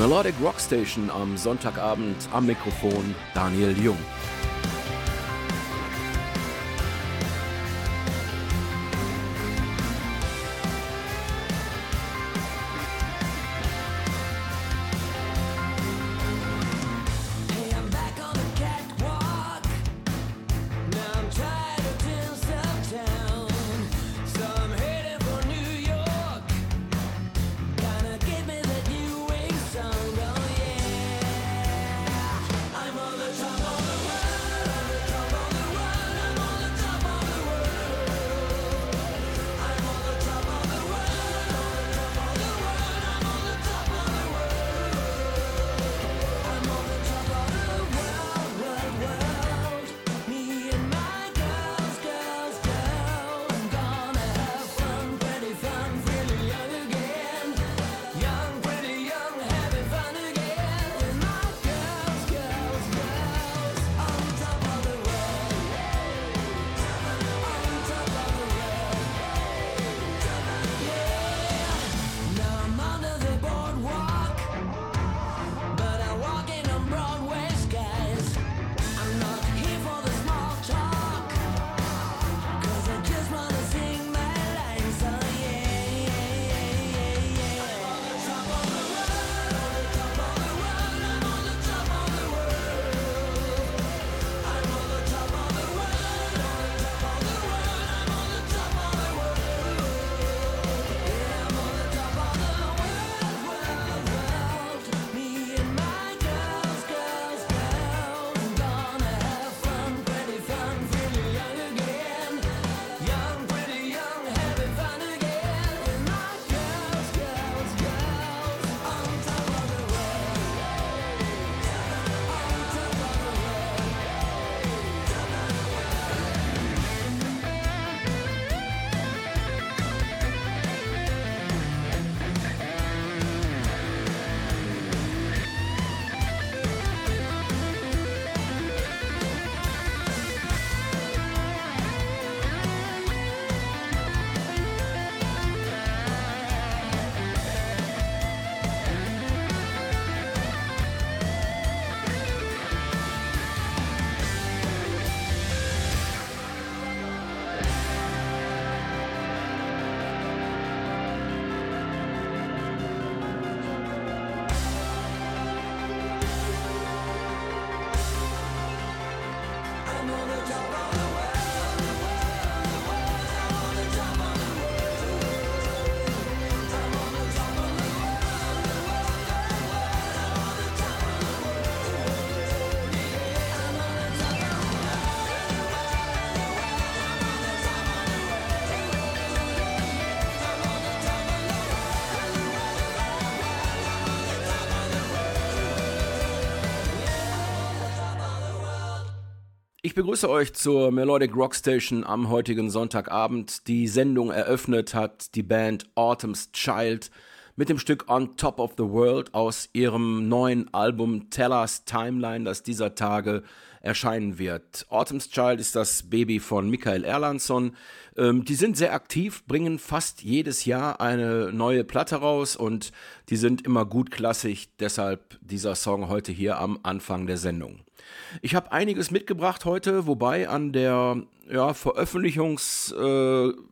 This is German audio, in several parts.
Melodic Rockstation am Sonntagabend am Mikrofon Daniel Jung. Begrüße euch zur Melodic Rockstation am heutigen Sonntagabend. Die Sendung eröffnet hat die Band Autumn's Child mit dem Stück On Top of the World aus ihrem neuen Album Tellers Timeline, das dieser Tage erscheinen wird. Autumn's Child ist das Baby von Michael Erlandsson. Ähm, die sind sehr aktiv, bringen fast jedes Jahr eine neue Platte raus und die sind immer gut klassisch. Deshalb dieser Song heute hier am Anfang der Sendung. Ich habe einiges mitgebracht heute, wobei an der ja, Veröffentlichungsflut äh,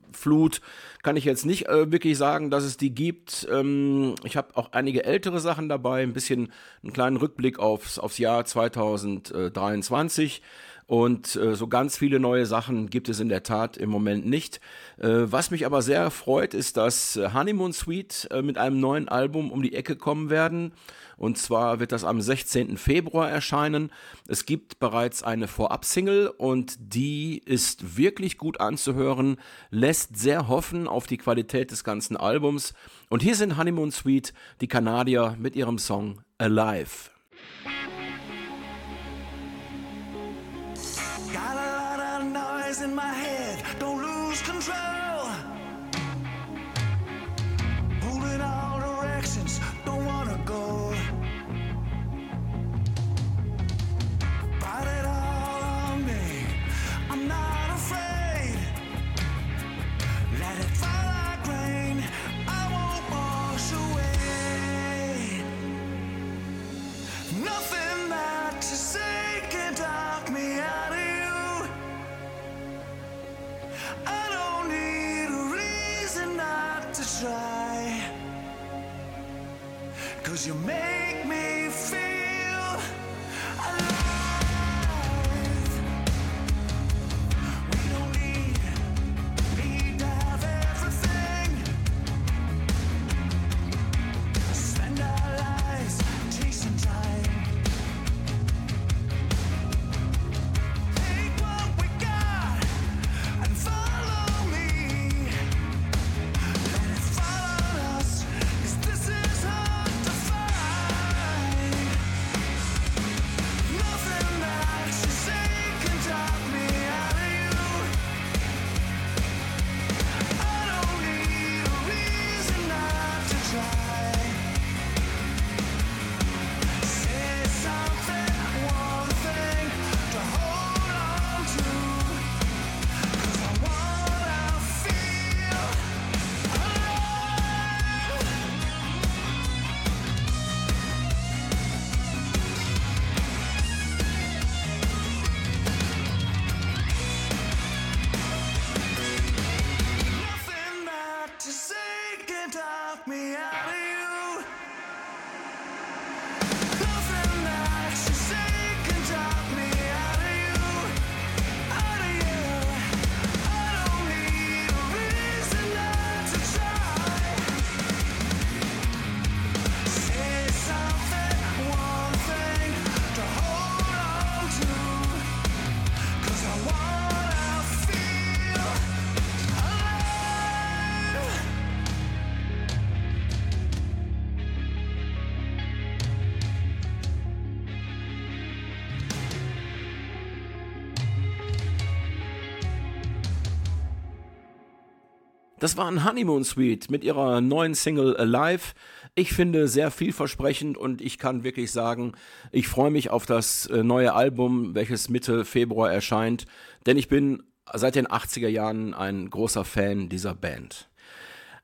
kann ich jetzt nicht äh, wirklich sagen, dass es die gibt. Ähm, ich habe auch einige ältere Sachen dabei, ein bisschen einen kleinen Rückblick aufs, aufs Jahr 2023. Und äh, so ganz viele neue Sachen gibt es in der Tat im Moment nicht. Äh, was mich aber sehr freut, ist, dass äh, Honeymoon Suite äh, mit einem neuen Album um die Ecke kommen werden. Und zwar wird das am 16. Februar erscheinen. Es gibt bereits eine Vorab-Single und die ist wirklich gut anzuhören, lässt sehr hoffen auf die Qualität des ganzen Albums. Und hier sind Honeymoon Suite, die Kanadier mit ihrem Song Alive. In my head, Cause you made Das war ein Honeymoon Suite mit ihrer neuen Single Alive. Ich finde sehr vielversprechend und ich kann wirklich sagen, ich freue mich auf das äh, neue Album, welches Mitte Februar erscheint, denn ich bin seit den 80er Jahren ein großer Fan dieser Band.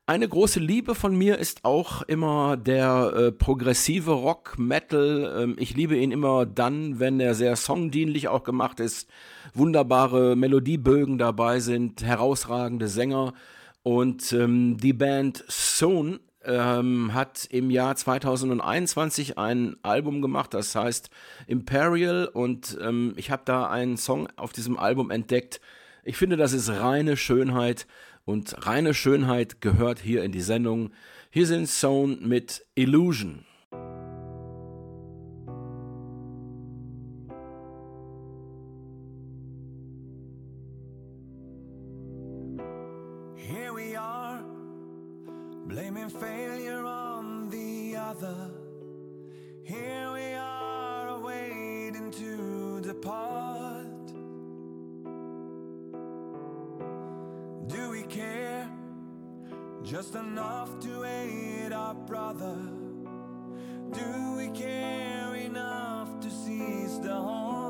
Eine große Liebe von mir ist auch immer der äh, progressive Rock, Metal. Ähm, ich liebe ihn immer dann, wenn er sehr songdienlich auch gemacht ist, wunderbare Melodiebögen dabei sind, herausragende Sänger. Und ähm, die Band Soon ähm, hat im Jahr 2021 ein Album gemacht, das heißt Imperial. Und ähm, ich habe da einen Song auf diesem Album entdeckt. Ich finde, das ist reine Schönheit. Und reine Schönheit gehört hier in die Sendung. Hier sind Sohn mit Illusion. Just enough to aid our brother? Do we care enough to seize the home?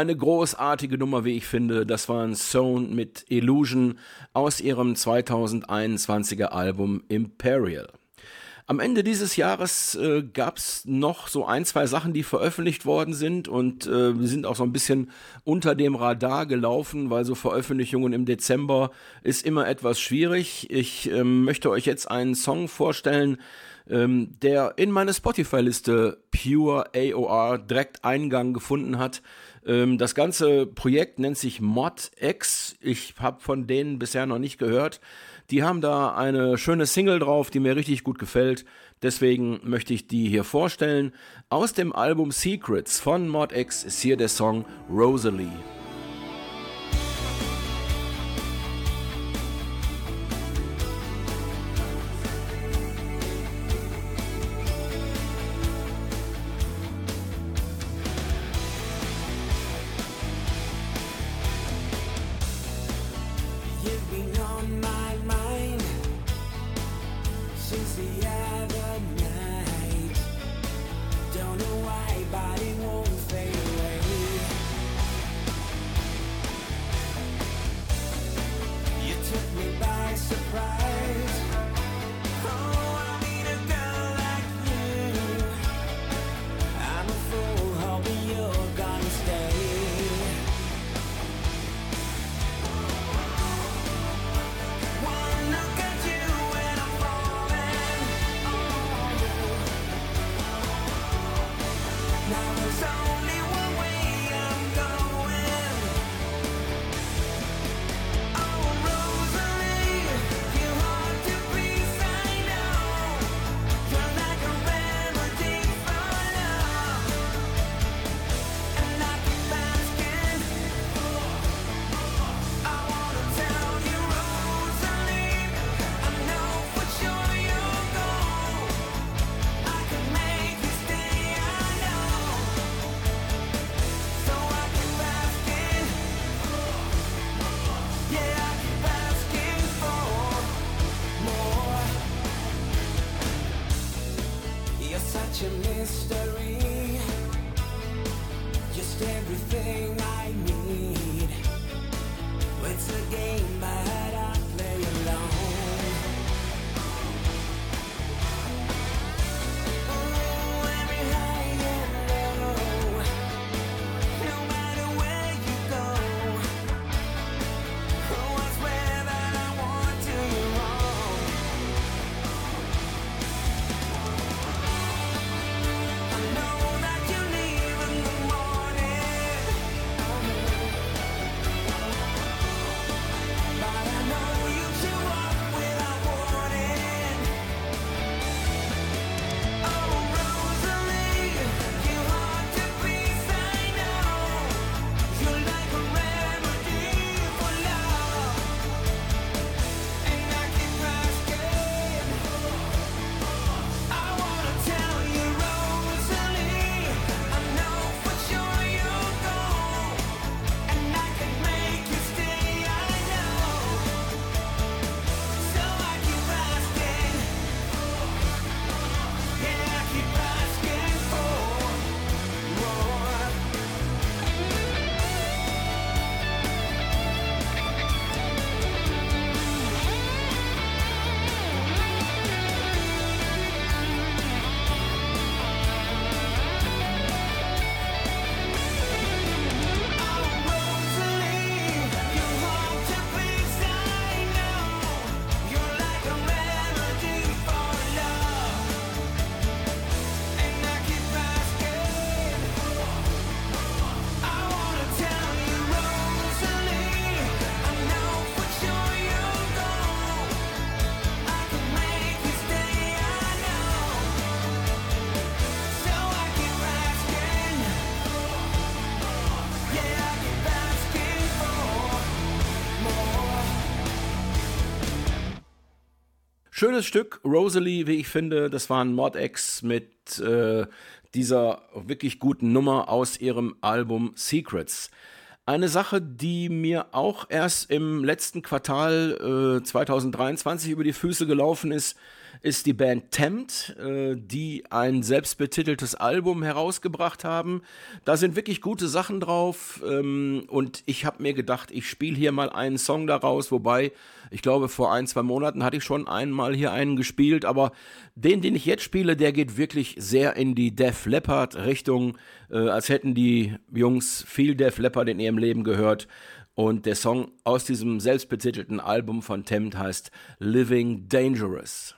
Eine großartige Nummer, wie ich finde. Das war ein Zone mit Illusion aus ihrem 2021er Album Imperial. Am Ende dieses Jahres äh, gab es noch so ein, zwei Sachen, die veröffentlicht worden sind und äh, sind auch so ein bisschen unter dem Radar gelaufen, weil so Veröffentlichungen im Dezember ist immer etwas schwierig. Ich äh, möchte euch jetzt einen Song vorstellen, ähm, der in meine Spotify-Liste Pure AOR direkt Eingang gefunden hat. Ähm, das ganze Projekt nennt sich ModX. Ich habe von denen bisher noch nicht gehört. Die haben da eine schöne Single drauf, die mir richtig gut gefällt. Deswegen möchte ich die hier vorstellen. Aus dem Album Secrets von Mod X ist hier der Song Rosalie. Schönes Stück, Rosalie, wie ich finde. Das war ein Mod-X mit äh, dieser wirklich guten Nummer aus ihrem Album Secrets. Eine Sache, die mir auch erst im letzten Quartal äh, 2023 über die Füße gelaufen ist, ist die Band Tempt, äh, die ein selbstbetiteltes Album herausgebracht haben. Da sind wirklich gute Sachen drauf ähm, und ich habe mir gedacht, ich spiele hier mal einen Song daraus, wobei ich glaube, vor ein, zwei Monaten hatte ich schon einmal hier einen gespielt, aber den, den ich jetzt spiele, der geht wirklich sehr in die Def Leppard Richtung, äh, als hätten die Jungs viel Def Leppard in ihrem Leben gehört. Und der Song aus diesem selbstbetitelten Album von Tempt heißt Living Dangerous.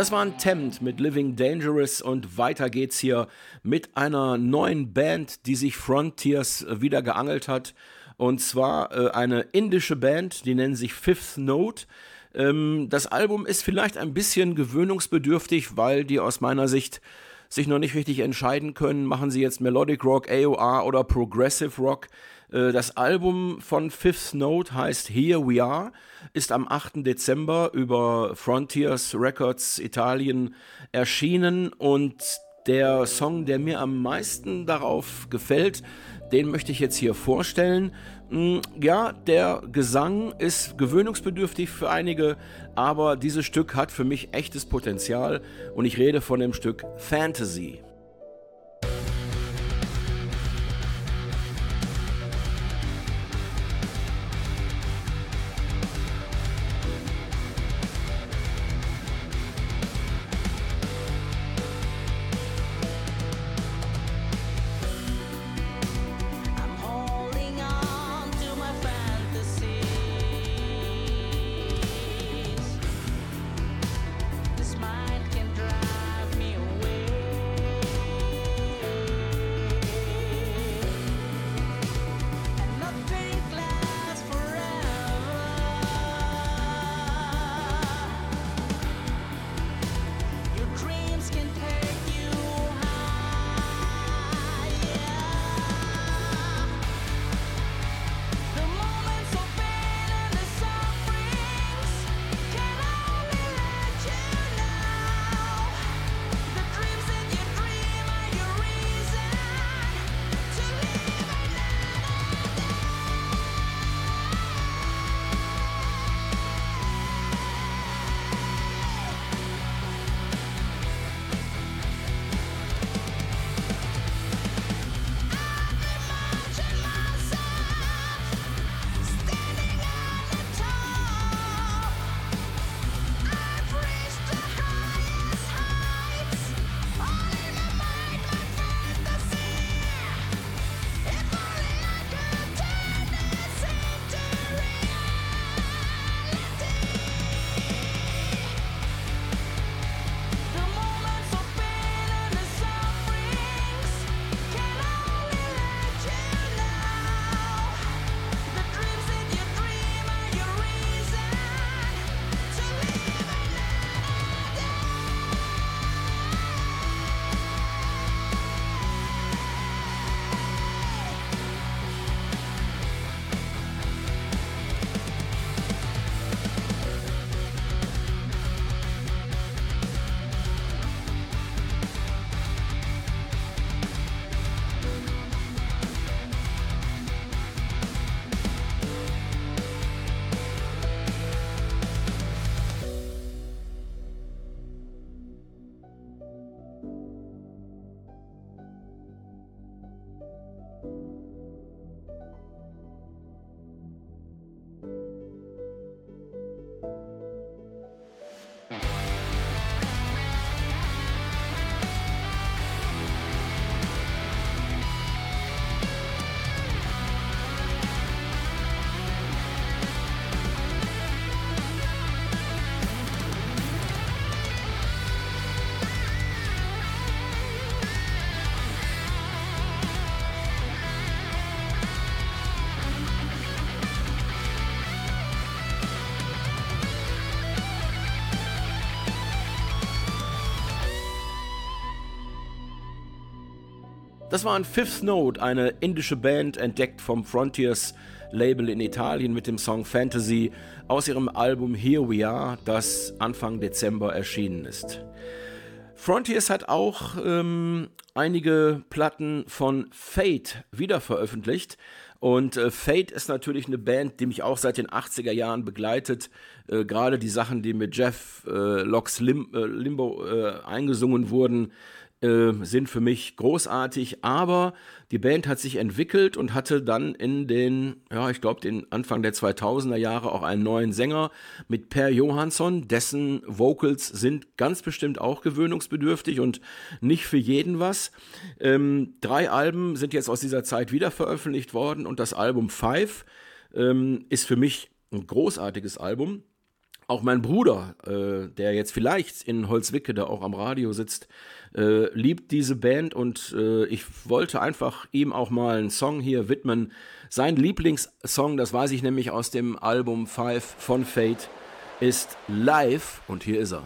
Das war ein Tempt mit Living Dangerous und weiter geht's hier mit einer neuen Band, die sich Frontiers äh, wieder geangelt hat. Und zwar äh, eine indische Band, die nennen sich Fifth Note. Ähm, das Album ist vielleicht ein bisschen gewöhnungsbedürftig, weil die aus meiner Sicht sich noch nicht richtig entscheiden können, machen sie jetzt Melodic Rock, AOR oder Progressive Rock. Äh, das Album von Fifth Note heißt Here We Are, ist am 8. Dezember über Frontiers Records Italien erschienen und der Song, der mir am meisten darauf gefällt, den möchte ich jetzt hier vorstellen. Mm, ja, der Gesang ist gewöhnungsbedürftig für einige, aber dieses Stück hat für mich echtes Potenzial und ich rede von dem Stück Fantasy. Das war ein Fifth Note, eine indische Band, entdeckt vom Frontiers Label in Italien mit dem Song Fantasy aus ihrem Album Here We Are, das Anfang Dezember erschienen ist. Frontiers hat auch ähm, einige Platten von Fate wiederveröffentlicht. Und äh, Fate ist natürlich eine Band, die mich auch seit den 80er Jahren begleitet. Äh, Gerade die Sachen, die mit Jeff äh, Locks Lim äh, Limbo äh, eingesungen wurden, äh, sind für mich großartig, aber die Band hat sich entwickelt und hatte dann in den, ja, ich glaube, den Anfang der 2000er Jahre auch einen neuen Sänger mit Per Johansson, dessen Vocals sind ganz bestimmt auch gewöhnungsbedürftig und nicht für jeden was. Ähm, drei Alben sind jetzt aus dieser Zeit wieder veröffentlicht worden und das Album Five ähm, ist für mich ein großartiges Album. Auch mein Bruder, äh, der jetzt vielleicht in Holzwicke da auch am Radio sitzt, äh, liebt diese Band und äh, ich wollte einfach ihm auch mal einen Song hier widmen. Sein Lieblingssong, das weiß ich nämlich aus dem Album Five von Fate, ist Live und hier ist er.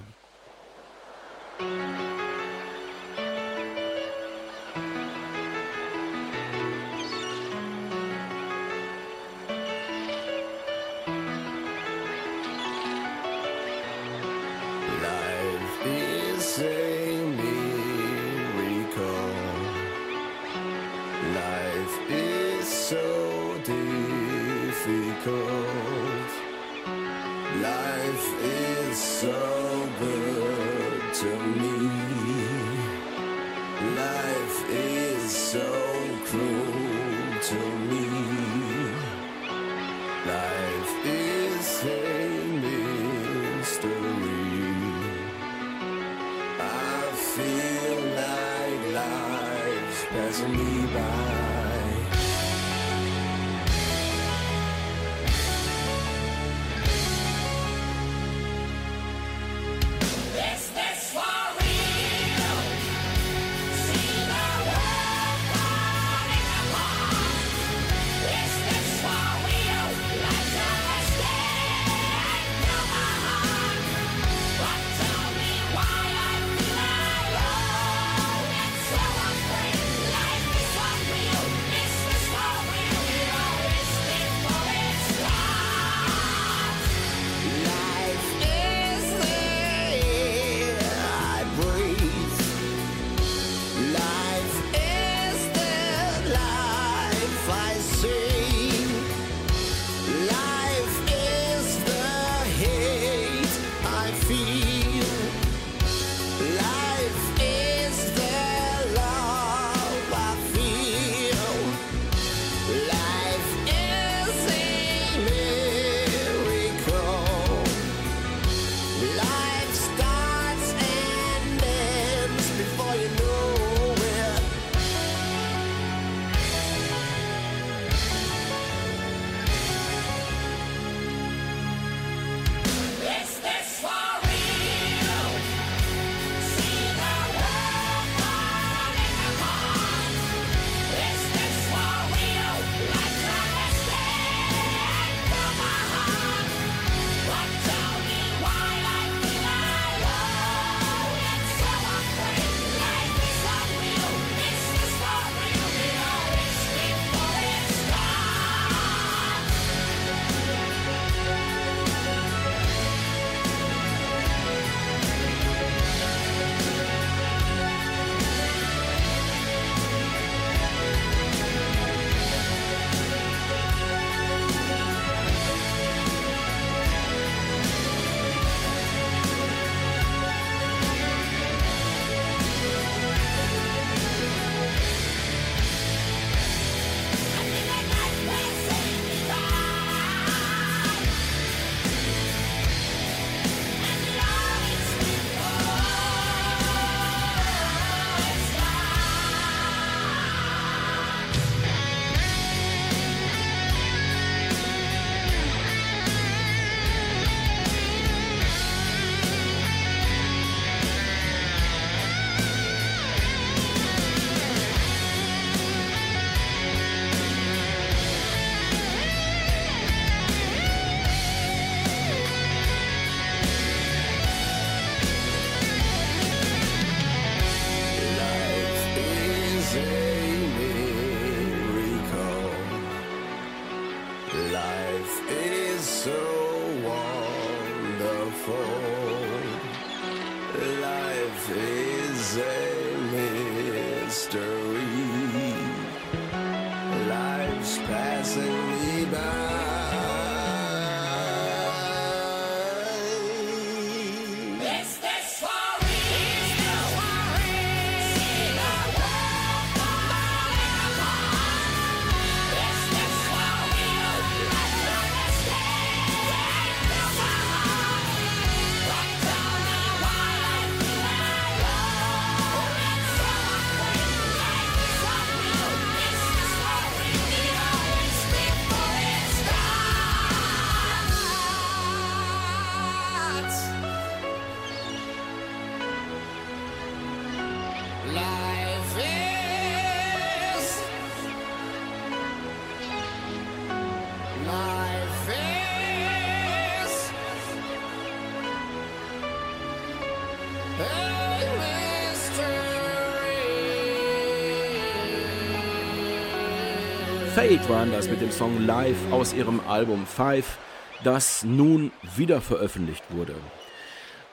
Parade waren das mit dem Song Live aus ihrem Album Five, das nun wieder veröffentlicht wurde.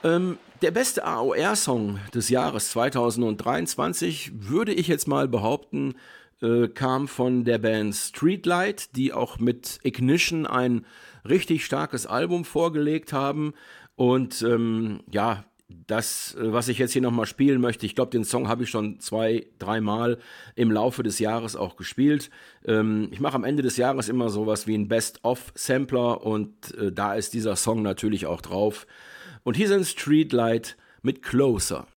Ähm, der beste AOR-Song des Jahres 2023, würde ich jetzt mal behaupten, äh, kam von der Band Streetlight, die auch mit Ignition ein richtig starkes Album vorgelegt haben. Und ähm, ja, das, äh, was ich jetzt hier nochmal spielen möchte, ich glaube, den Song habe ich schon zwei, dreimal im Laufe des Jahres auch gespielt. Ähm, ich mache am Ende des Jahres immer sowas wie ein Best-of-Sampler und äh, da ist dieser Song natürlich auch drauf. Und hier sind Streetlight mit Closer.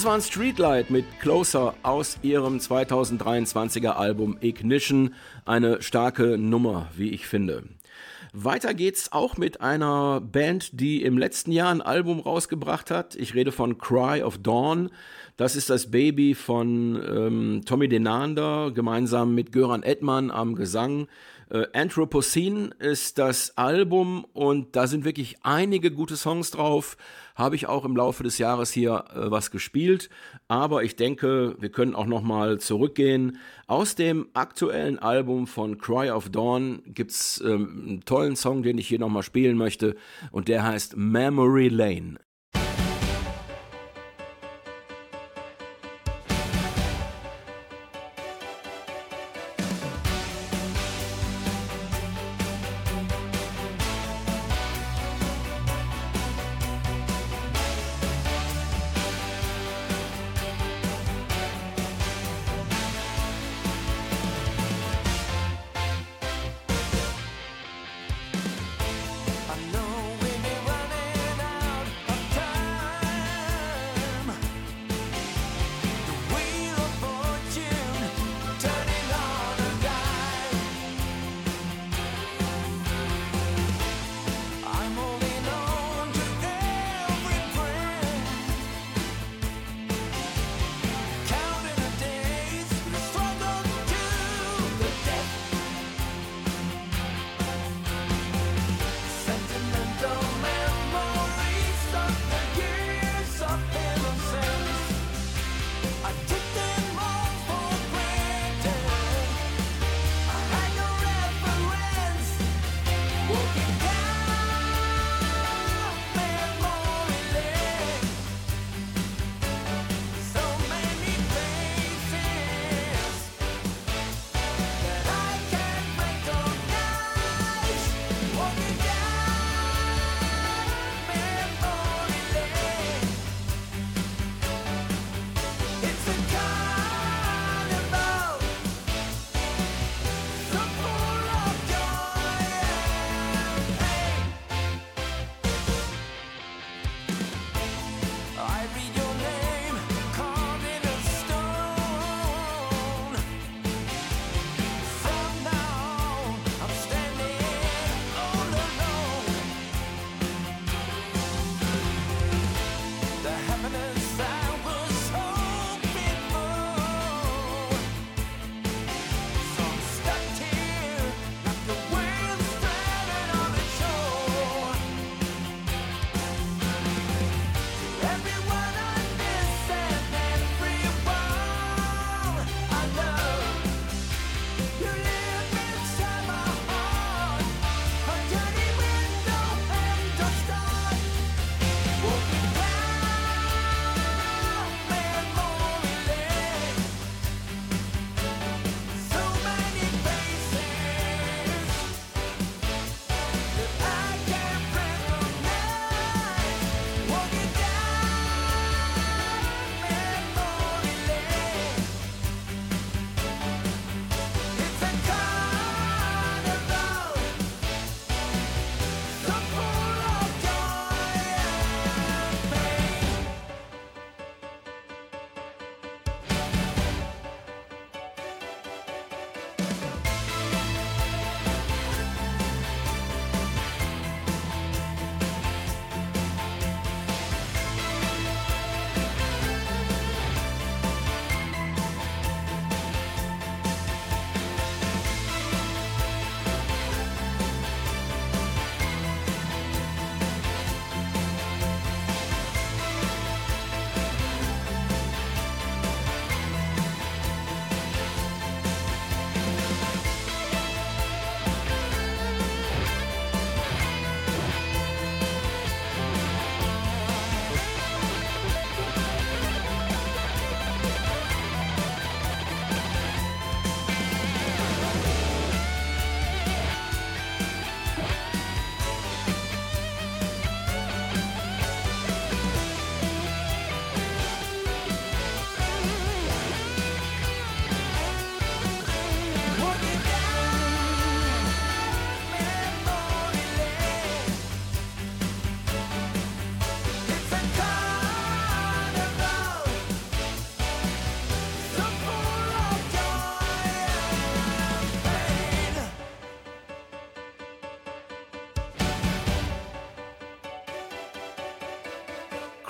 Das war ein Streetlight mit Closer aus ihrem 2023er Album Ignition. Eine starke Nummer, wie ich finde. Weiter geht's auch mit einer Band, die im letzten Jahr ein Album rausgebracht hat. Ich rede von Cry of Dawn. Das ist das Baby von ähm, Tommy Denander gemeinsam mit Göran Edman am Gesang. Äh, Anthropocene ist das Album und da sind wirklich einige gute Songs drauf. Habe ich auch im Laufe des Jahres hier äh, was gespielt. Aber ich denke, wir können auch nochmal zurückgehen. Aus dem aktuellen Album von Cry of Dawn gibt's ähm, einen tollen Song, den ich hier nochmal spielen möchte. Und der heißt Memory Lane.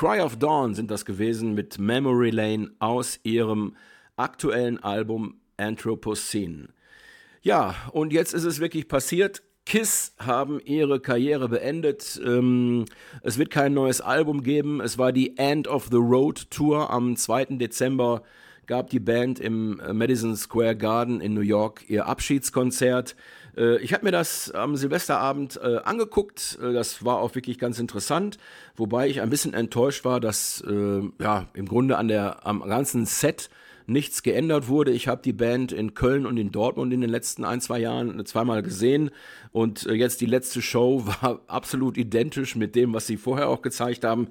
Cry of Dawn sind das gewesen mit Memory Lane aus ihrem aktuellen Album Anthropocene. Ja, und jetzt ist es wirklich passiert. Kiss haben ihre Karriere beendet. Ähm, es wird kein neues Album geben. Es war die End of the Road Tour am 2. Dezember gab die Band im Madison Square Garden in New York ihr Abschiedskonzert. Äh, ich habe mir das am Silvesterabend äh, angeguckt. Äh, das war auch wirklich ganz interessant, wobei ich ein bisschen enttäuscht war, dass ja im Grunde an der am ganzen Set nichts geändert wurde. Ich habe die Band in Köln und in Dortmund in den letzten ein, zwei Jahren zweimal gesehen und äh, jetzt die letzte Show war absolut identisch mit dem, was sie vorher auch gezeigt haben.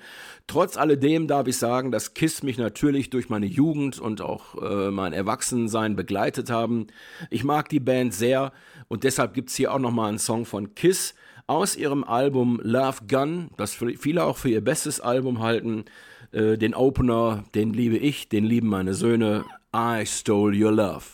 Trotz alledem darf ich sagen, dass Kiss mich natürlich durch meine Jugend und auch äh, mein Erwachsensein begleitet haben. Ich mag die Band sehr und deshalb gibt's hier auch nochmal einen Song von Kiss aus ihrem Album Love Gun, das viele auch für ihr bestes Album halten. Äh, den Opener, den liebe ich, den lieben meine Söhne. I stole your love.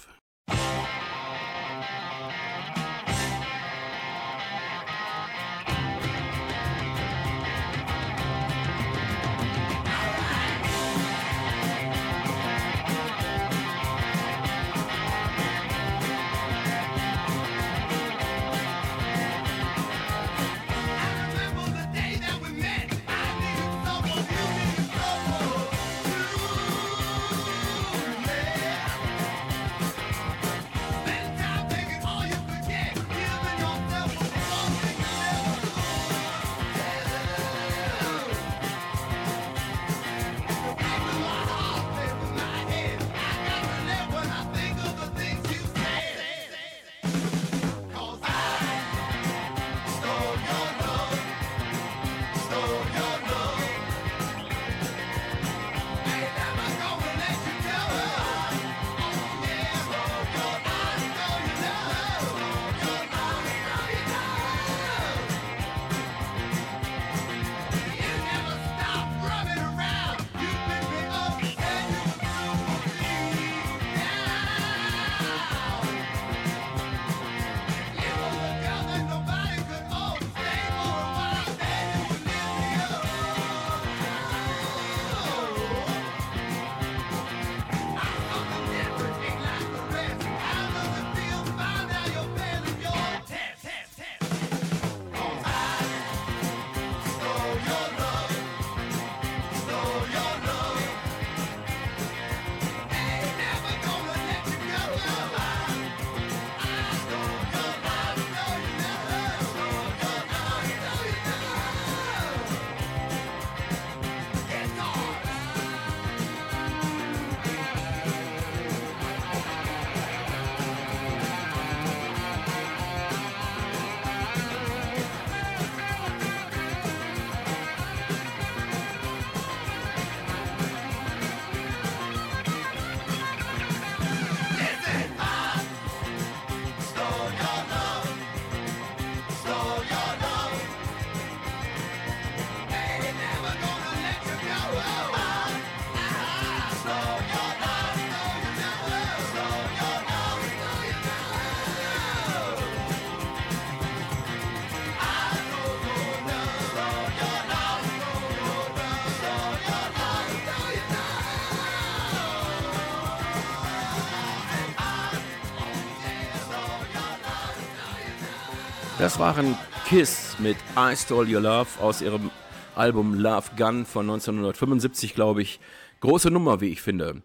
Das waren Kiss mit I Stole Your Love aus ihrem Album Love Gun von 1975, glaube ich. Große Nummer, wie ich finde.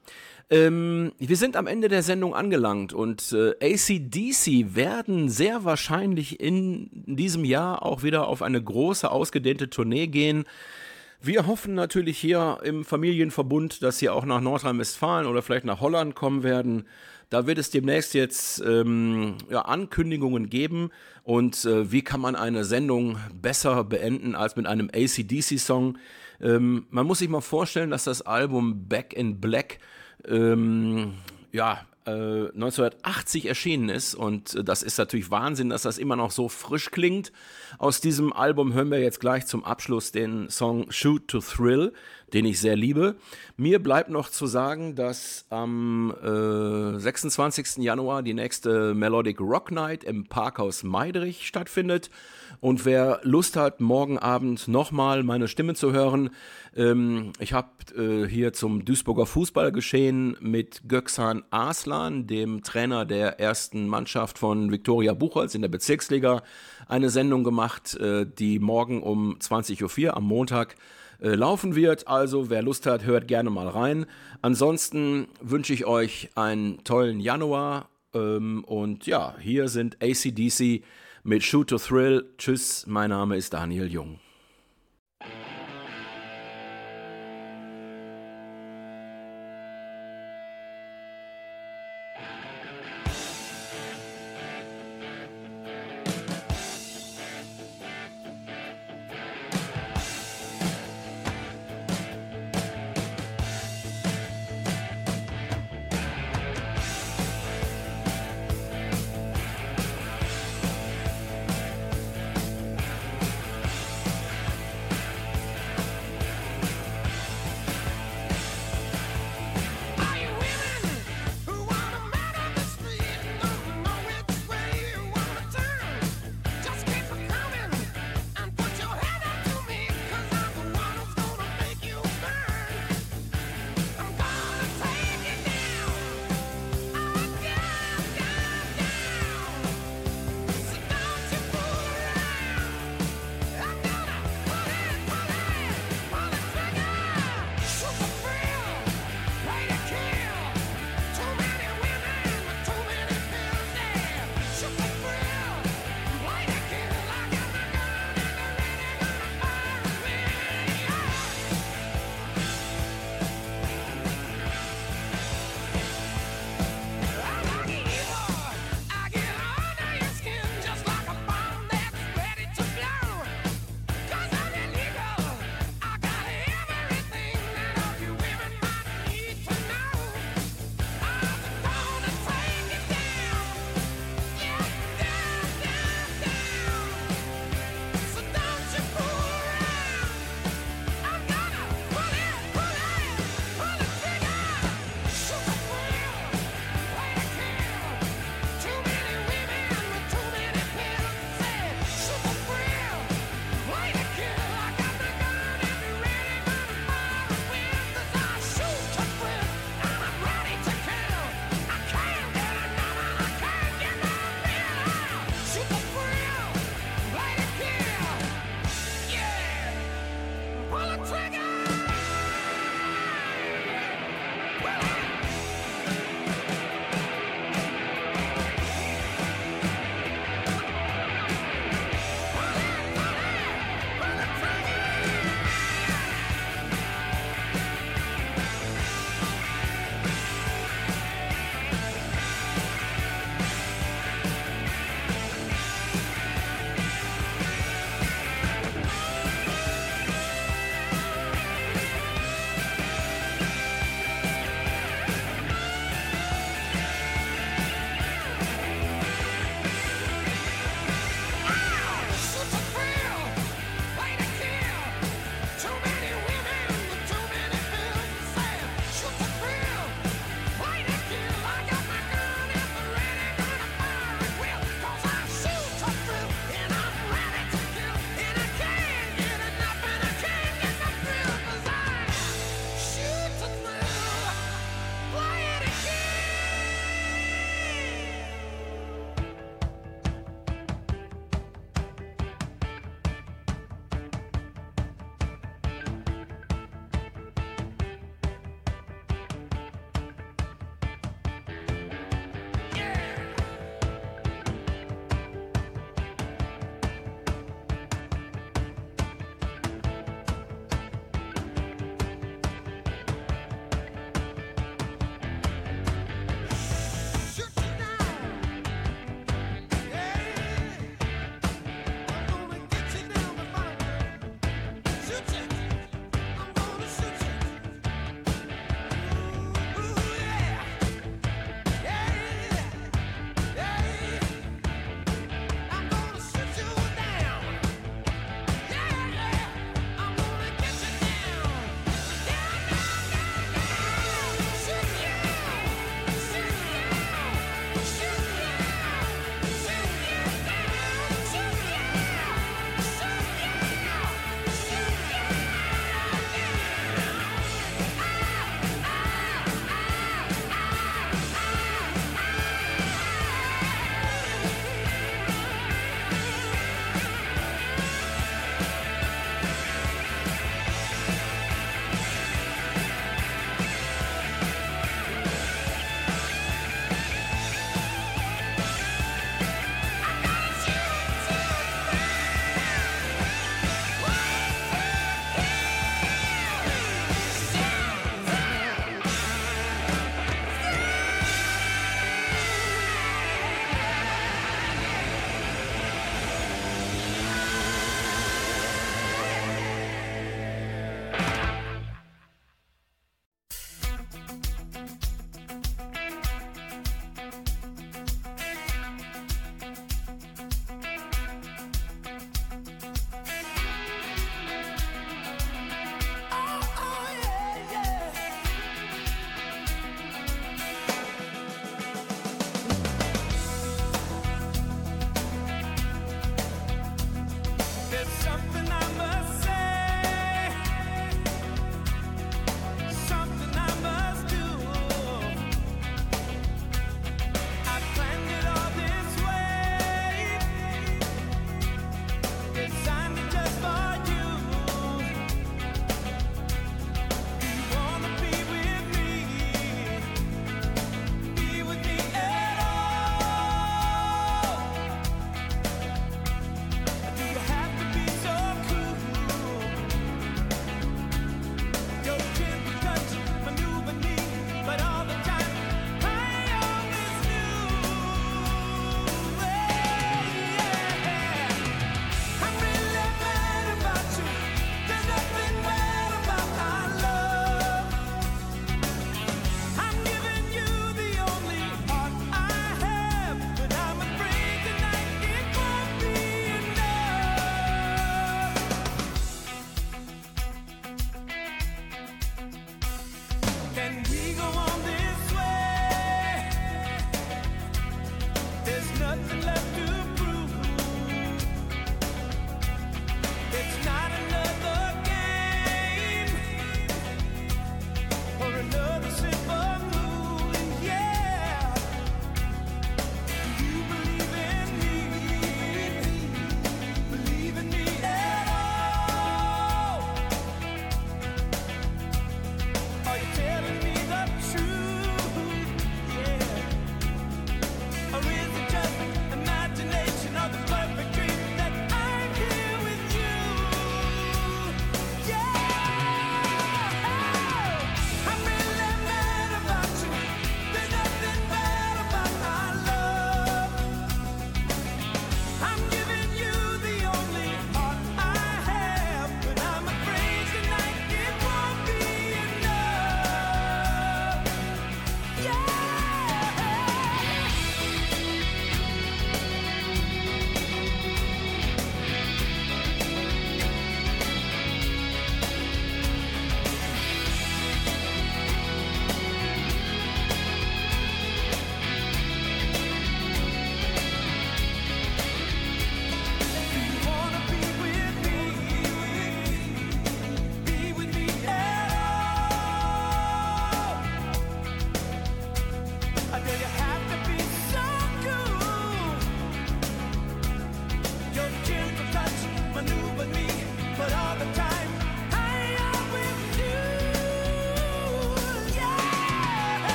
Ähm, wir sind am Ende der Sendung angelangt und äh, ACDC werden sehr wahrscheinlich in diesem Jahr auch wieder auf eine große, ausgedehnte Tournee gehen. Wir hoffen natürlich hier im Familienverbund, dass sie auch nach Nordrhein-Westfalen oder vielleicht nach Holland kommen werden. Da wird es demnächst jetzt ähm, ja, Ankündigungen geben. Und äh, wie kann man eine Sendung besser beenden als mit einem ACDC-Song? Ähm, man muss sich mal vorstellen, dass das Album Back in Black ähm, ja, äh, 1980 erschienen ist. Und äh, das ist natürlich Wahnsinn, dass das immer noch so frisch klingt. Aus diesem Album hören wir jetzt gleich zum Abschluss den Song Shoot to Thrill, den ich sehr liebe. Mir bleibt noch zu sagen, dass am äh, 26. Januar die nächste Melodic Rock Night im Parkhaus Meidrich stattfindet. Und wer Lust hat, morgen Abend nochmal meine Stimme zu hören, ähm, ich habe äh, hier zum Duisburger Fußballgeschehen mit Göksan Arslan, dem Trainer der ersten Mannschaft von Viktoria Buchholz in der Bezirksliga, eine Sendung gemacht, äh, die morgen um 20.04 Uhr am Montag äh, laufen wird. Also wer Lust hat, hört gerne mal rein. Ansonsten wünsche ich euch einen tollen Januar. Ähm, und ja, hier sind ACDC mit Shoot to Thrill. Tschüss, mein Name ist Daniel Jung.